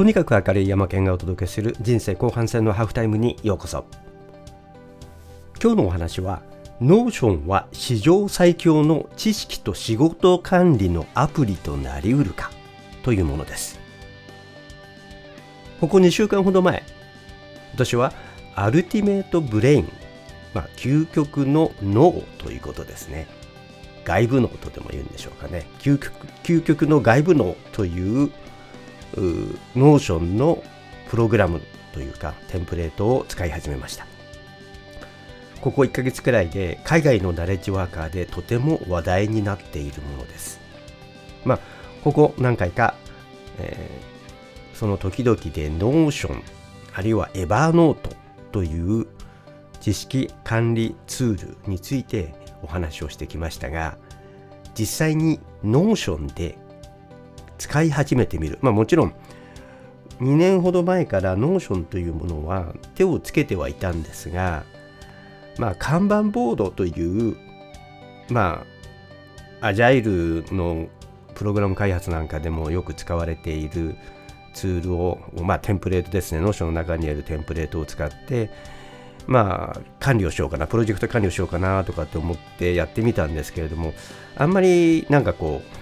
とにかく明るい山県がお届けする人生後半戦のハーフタイムにようこそ。今日のお話は Notionは史上最強の知識と仕事管理のアプリとなりうるかというものです。ここ2週間ほど前私は Ultimate Brain、まあ、究極の脳ということですね。外部脳とでも言うんでしょうかね。究極究極の外部脳という Notionのプログラムというかテンプレートを使い始めました。ここ1ヶ月くらいで海外のナレッジワーカーでとても話題になっているものです。まあここ何回か、えー、その時々で Notionあるいは Evernote という知識管理ツールについてお話をしてきましたが実際に Notionで使い始めてみる。まあもちろん2年ほど前から Notionというものは手をつけてはいたんですがまあカンバンボードというまあアジャイルのプログラム開発なんかでもよく使われているツールを、まあ、テンプレートですね、 Notionの中にあるテンプレートを使って、まあ、管理をしようかな、プロジェクト管理をしようかなとかって思ってやってみたんですけれども、あんまりなんかこう、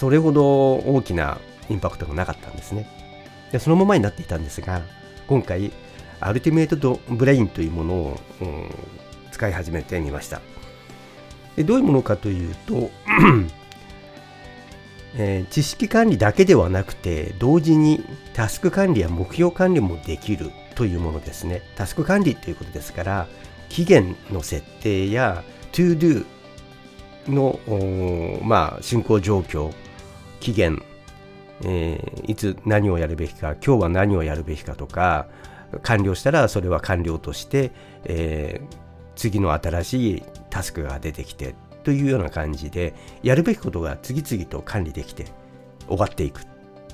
それほど大きなインパクトがなかったんですね。でそのままになっていたんですが、今回、 Ultimate Brain というものを、うん、使い始めてみました。でどういうものかというと、えー、知識管理だけではなくて同時にタスク管理や目標管理もできるというものですねタスク管理ということですから期限の設定や to do のまあ進行状況期限、えー、いつ何をやるべきか今日は何をやるべきかとか完了したらそれは完了として、えー、次の新しいタスクが出てきてというような感じでやるべきことが次々と管理できて終わっていく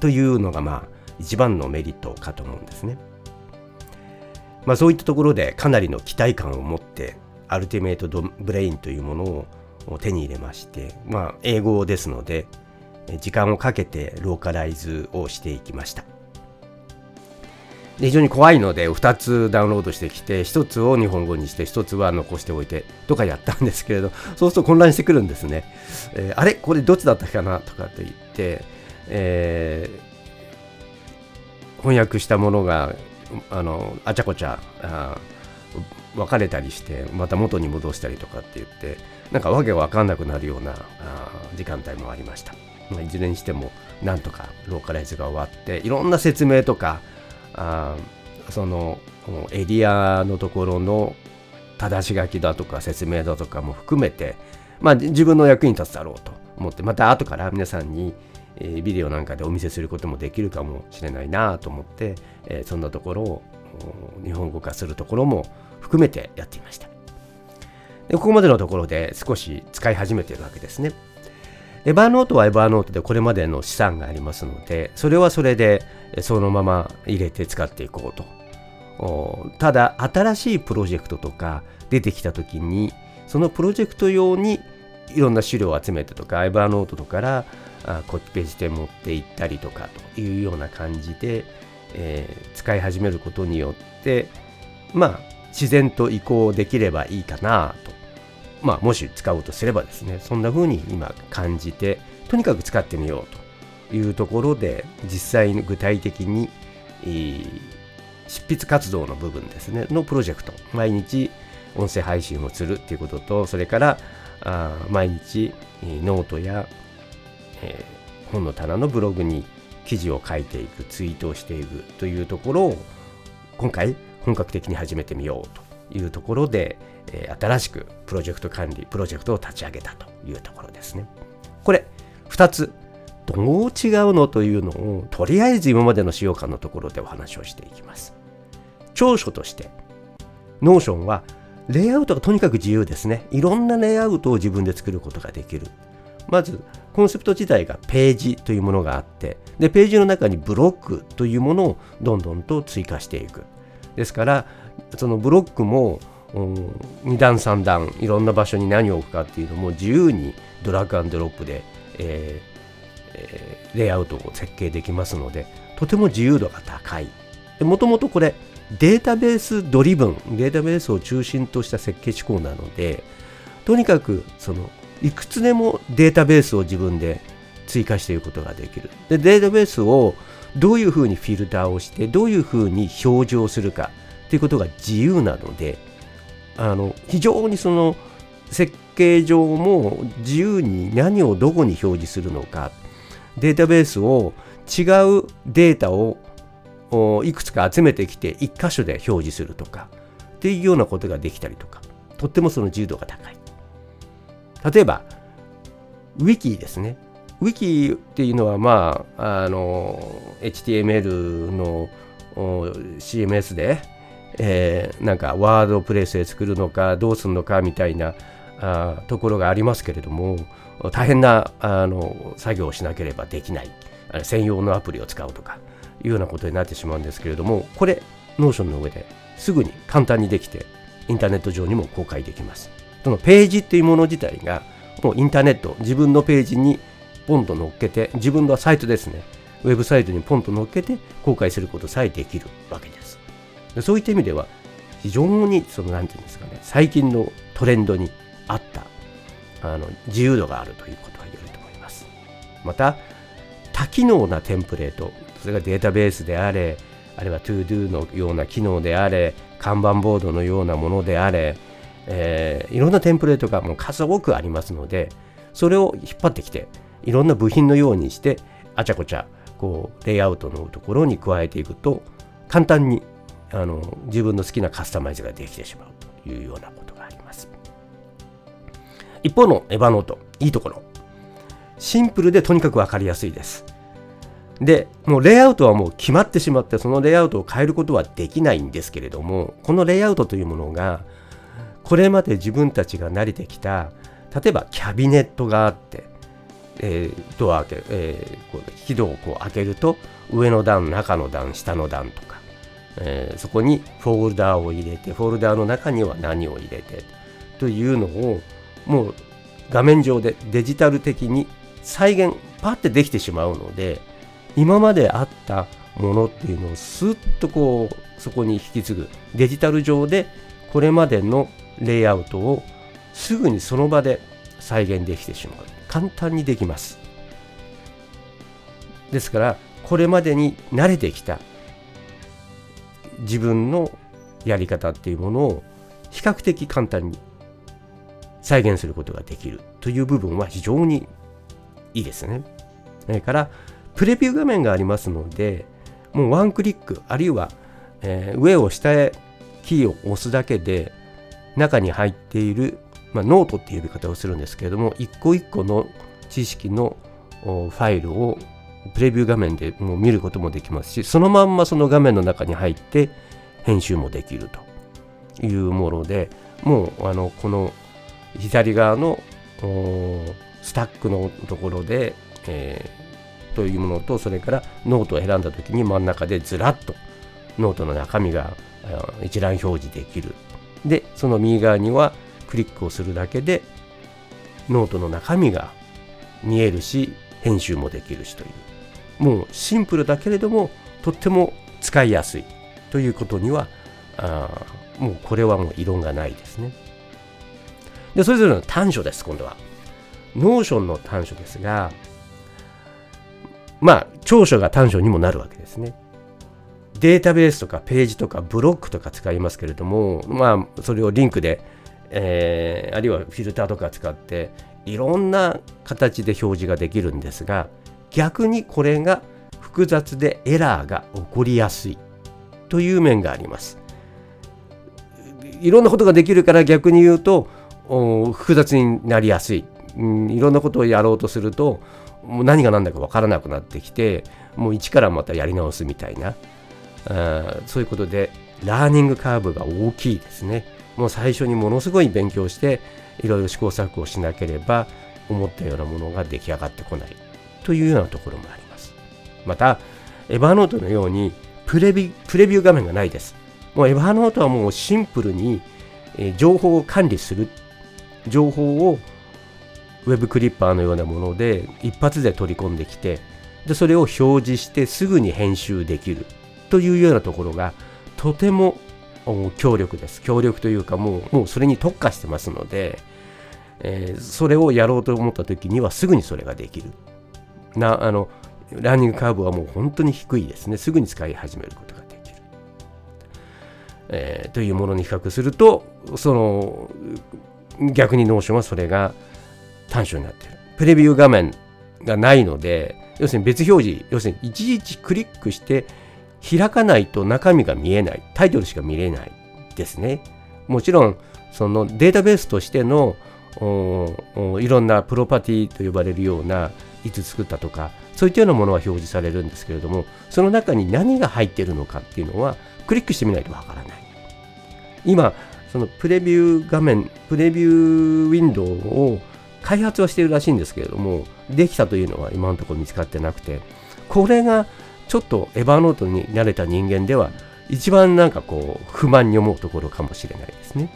というのがまあ一番のメリットかと思うんですね。まあ、そういったところでかなりの期待感を持って Ultimate Brain というものを手に入れまして、まあ、英語ですので時間をかけてローカライズをしていきました。非常に怖いので2つダウンロードしてきて1つを日本語にして1つは残しておいてとかやったんですけれどそうすると混乱してくるんですね、えー、あれ？これどっちだったかなとかって言って、えー、翻訳したものがあのあちゃこちゃあ分かれたりしてまた元に戻したりとかって言ってなんかわけわかんなくなるようなあ時間帯もありました、まあ、いずれにしてもなんとかローカライズが終わっていろんな説明とかあそのエリアのところの正し書きだとか説明だとかも含めて、まあ、自分の役に立つだろうと思ってまた後から皆さんに、え、ビデオなんかでお見せすることもできるかもしれないなと思って、え、そんなところを日本語化するところも含めてやっていました。でここまでのところで少し使い始めているわけですね。エバーノートはエバーノートでこれまでの資産がありますので、それはそれでそのまま入れて使っていこうと。ただ、新しいプロジェクトとか出てきたときに、そのプロジェクト用にいろんな資料を集めてとか、エバーノートとかからコピペして持っていったりとかというような感じで、えー、使い始めることによって、まあ、自然と移行できればいいかなとまあ、もし使おうとすればですねそんな風に今感じてとにかく使ってみようというところで実際に具体的に、えー、執筆活動の部分ですねのプロジェクト毎日音声配信をするっていうこととそれからあ毎日、ノートや、えー、本の棚のブログに記事を書いていくツイートをしていくというところを今回本格的に始めてみようと。いうところで、えー、新しくプロジェクト管理、プロジェクトを立ち上げたというところですね。これ、2つ、どう違うのというのを、とりあえず今までの使用感のところでお話をしていきます。長所として、 Notionはレイアウトがとにかく自由ですね。いろんなレイアウトを自分で作ることができる。まず、コンセプト自体がページというものがあって、で、ページの中にブロックというものをどんどんと追加していく。ですから、そのブロックも2段3段いろんな場所に何を置くかっていうのも自由にドラッグアンドロップで、えーえー、レイアウトを設計できますのでとても自由度が高い。もともとこれデータベースドリブンデータベースを中心とした設計思考なのでとにかくそのいくつでもデータベースを自分で追加していくことができる。でデータベースをどういうふうにフィルターをしてどういうふうに表示をするかということが自由なのであの非常にその設計上も自由に何をどこに表示するのかデータベースを違うデータをいくつか集めてきて1箇所で表示するとかっていうようなことができたりとかとってもその自由度が高い。例えばウィキですね。ウィキっていうのはまああの HTML の CMS で、えー、なんか WordPress で作るのかどうするのかみたいなあところがありますけれども大変なあの作業をしなければできない専用のアプリを使うとかいうようなことになってしまうんですけれどもこれ Notionの上ですぐに簡単にできてインターネット上にも公開できます。そのページっていうもの自体がもうインターネット自分のページにポンと乗っけて自分のサイトですねウェブサイトにポンと乗っけて公開することさえできるわけです。そういった意味では非常にその何て言うんですかね最近のトレンドに合ったあの自由度があるということが言えると思います。また多機能なテンプレートそれがデータベースであれあるいは ToDo のような機能であれ看板ボードのようなものであれ、えー、いろんなテンプレートがもう数多くありますのでそれを引っ張ってきていろんな部品のようにしてあちゃこちゃこうレイアウトのところに加えていくと簡単にあの自分の好きなカスタマイズができてしまうというようなことがあります。一方のエヴァノートいいところ。シンプルでとにかく分かりやすいです。でもうレイアウトはもう決まってしまってそのレイアウトを変えることはできないんですけれどもこのレイアウトというものがこれまで自分たちが慣れてきた例えばキャビネットがあってえー、ドア開け、えー、こう引き戸をこう開けると上の段中の段下の段とか、えー、そこにフォルダーを入れてフォルダーの中には何を入れてというのをもう画面上でデジタル的に再現パッてできてしまうので今まであったものっていうのをスッとこうそこに引き継ぐ。デジタル上でこれまでのレイアウトをすぐにその場で再現できてしまう。簡単にできます。ですからこれまでに慣れてきた自分のやり方っていうものを比較的簡単に再現することができるという部分は非常にいいですね。それからプレビュー画面がありますのでもうワンクリックあるいは、えー、上を下へキーを押すだけで中に入っているまあ、ノートっていう呼び方をするんですけれども一個一個の知識のファイルをプレビュー画面でもう見ることもできますしそのまんまその画面の中に入って編集もできるというものでもうあのこの左側のスタックのところで、えー、というものとそれからノートを選んだ時に真ん中でずらっとノートの中身が一覧表示できる。でその右側にはクリックをするだけでノートの中身が見えるし編集もできるしという。もうシンプルだけれどもとっても使いやすいということにはあもうこれはもう異論がないですね。でそれぞれの短所です今度は。 Notionの短所ですがまあ長所が短所にもなるわけですね。データベースとかページとかブロックとか使いますけれどもまあそれをリンクでえー、あるいはフィルターとか使っていろんな形で表示ができるんですが逆にこれが複雑でエラーが起こりやすいという面があります。いろんなことができるから逆に言うと複雑になりやすい、うん、いろんなことをやろうとするともう何が何だか分からなくなってきてもう一からまたやり直すみたいなあそういうことでラーニングカーブが大きいですね。もう最初にものすごい勉強していろいろ試行錯誤しなければ思ったようなものが出来上がってこないというようなところもあります。また、エヴァノートのようにプレビプレビュー画面がないです。もうエヴァノートはもうシンプルに、え情報を管理する情報をウェブクリッパーのようなもので一発で取り込んできてでそれを表示してすぐに編集できるというようなところがとても強力です強力というかもうもうそれに特化してますので、えー、それをやろうと思った時にはすぐにそれができるなあのラーニングカーブはもう本当に低いですね。すぐに使い始めることができる、えー、というものに比較するとその逆に Notionはそれが短所になっている。プレビュー画面がないので要するに別表示要するにいちいちクリックして開かないと中身が見えない。タイトルしか見れないですね。もちろんそのデータベースとしてのいろんなプロパティと呼ばれるようないつ作ったとかそういったようなものは表示されるんですけれどもその中に何が入ってるのかっていうのはクリックしてみないとわからない今そのプレビュー画面プレビューウィンドウを開発はしてるらしいんですけれどもできたというのは今のところ見つかってなくてこれがちょっとエヴァノートに慣れた人間では一番なんかこう不満に思うところかもしれないですね。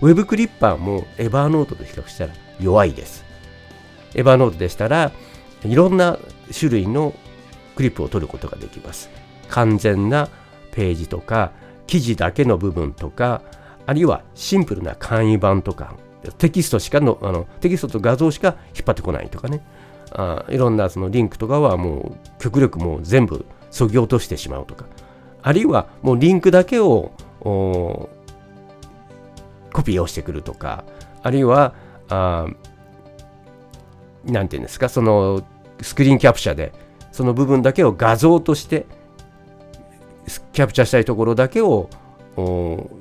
ウェブクリッパーもエヴァーノートと比較したら弱いです。エヴァーノートでしたらいろんな種類のクリップを取ることができます。完全なページとか記事だけの部分とかあるいはシンプルな簡易版とかテキストしかのあのテキストと画像しか引っ張ってこないとかねあいろんなそのリンクとかはもう極力もう全部そぎ落としてしまうとかあるいはもうリンクだけをコピーをしてくるとかあるいはあなんていうんですかそのスクリーンキャプチャでその部分だけを画像としてキャプチャしたいところだけを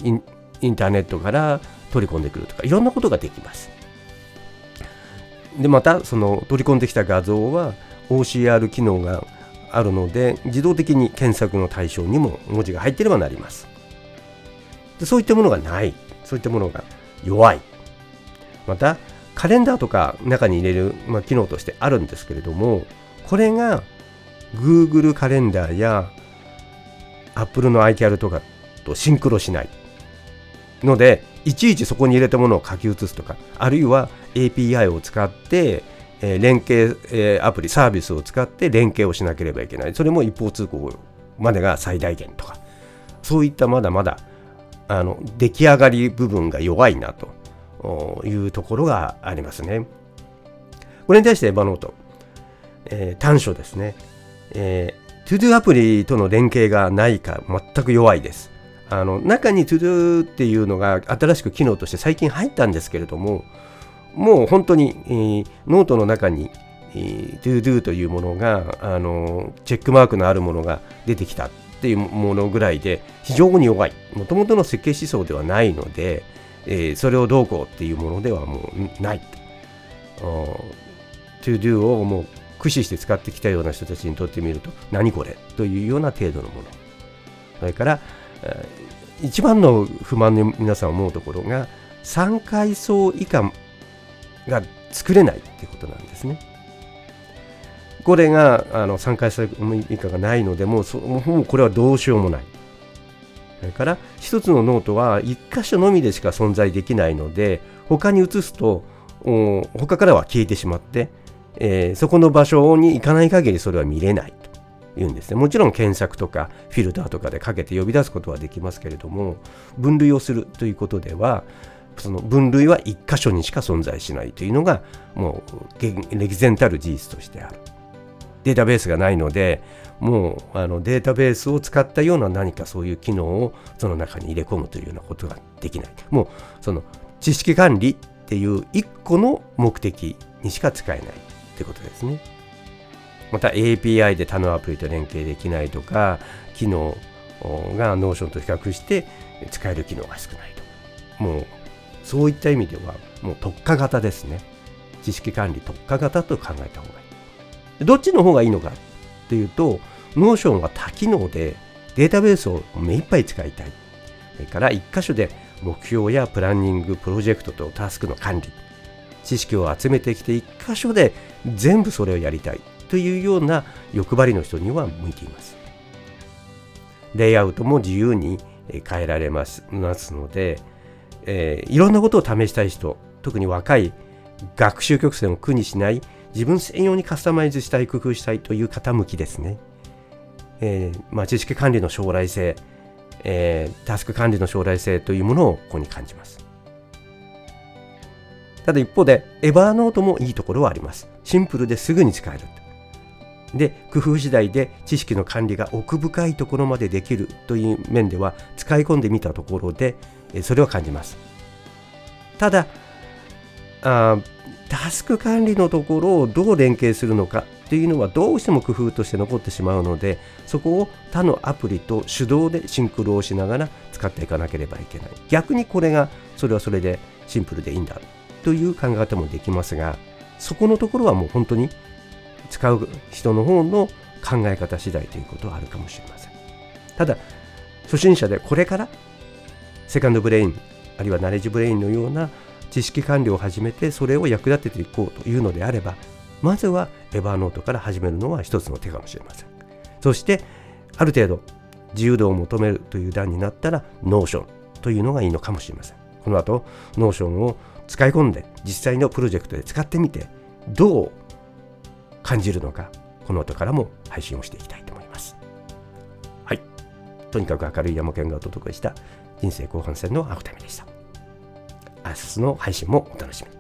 インインターネットから取り込んでくるとかいろんなことができます。でまたその取り込んできた画像は OCR 機能があるので自動的に検索の対象にも文字が入ってればなります。でそういったものがないそういったものが弱い。またカレンダーとか中に入れる、まあ、機能としてあるんですけれどもこれが Google カレンダーや Apple の iCal とかとシンクロしない。のでいちいちそこに入れたものを書き写すとかあるいは API を使って、えー、連携、えー、アプリサービスを使って連携をしなければいけない。それも一方通行までが最大限とか。そういったまだまだあの出来上がり部分が弱いなというところがありますね。これに対してエヴァノート、えー、短所ですね、えー、ToDo アプリとの連携がないか全く弱いです。あの中に ToDo っていうのが新しく機能として最近入ったんですけれどももう本当に、えー、ノートの中に、えー、ToDo というものがあのチェックマークのあるものが出てきた。っていうものぐらいで非常に弱い。もともとの設計思想ではないので、えー、それをどうこうっていうものではもうない。と ToDo をもう駆使して使ってきたような人たちにとってみると何これというような程度のもの。それから一番の不満の皆さん思うところが3階層以下が作れないっていうことなんですね。これがあの3階層以下がないのでもうもうこれはどうしようもない。それから一つのノートは1箇所のみでしか存在できないので他に移すと他からは消えてしまって、えー、そこの場所に行かない限りそれは見れない。言うんですね。もちろん検索とかフィルターとかでかけて呼び出すことはできますけれども、分類をするということでは、その分類は1箇所にしか存在しないというのが、もう歴然たる事実としてある。データベースがないので、もうあのデータベースを使ったような何かそういう機能をその中に入れ込むというようなことができない。もうその知識管理っていう1個の目的にしか使えないってことですね。また API で他のアプリと連携できないとか機能が Notion と比較して使える機能が少ないともうそういった意味ではもう特化型ですね知識管理特化型と考えた方がいいどっちの方がいいのかっていうと Notion は多機能でデータベースを目いっぱい使いたい。それから1箇所で目標やプランニングプロジェクトとタスクの管理。知識を集めてきて1箇所で全部それをやりたい。というような欲張りの人には向いています。レイアウトも自由に変えられますので、えー、いろんなことを試したい人特に若い学習曲線を苦にしない自分専用にカスタマイズしたい工夫したいという方向きですね、えー、まあ、知識管理の将来性、えー、タスク管理の将来性というものをここに感じます。ただ一方でエバーノートもいいところはあります。シンプルですぐに使えるで工夫次第で知識の管理が奥深いところまでできるという面では使い込んでみたところでそれは感じます。ただあタスク管理のところをどう連携するのかというのはどうしても工夫として残ってしまうのでそこを他のアプリと手動でシンクロをしながら使っていかなければいけない。逆にこれがそれはそれでシンプルでいいんだという考え方もできますがそこのところはもう本当に使う人の方の考え方次第ということはあるかもしれません。ただ初心者でこれからセカンドブレインあるいはナレッジブレインのような知識管理を始めてそれを役立てていこうというのであればまずは Evernote から始めるのは一つの手かもしれません。そしてある程度自由度を求めるという段になったら Notionというのがいいのかもしれません。この後 Notionを使い込んで実際のプロジェクトで使ってみてどう感じるのかこの後からも配信をしていきたいと思います。はい。とにかく明るい山県がお届けした人生後半戦のアフタミでした。明日の配信もお楽しみに。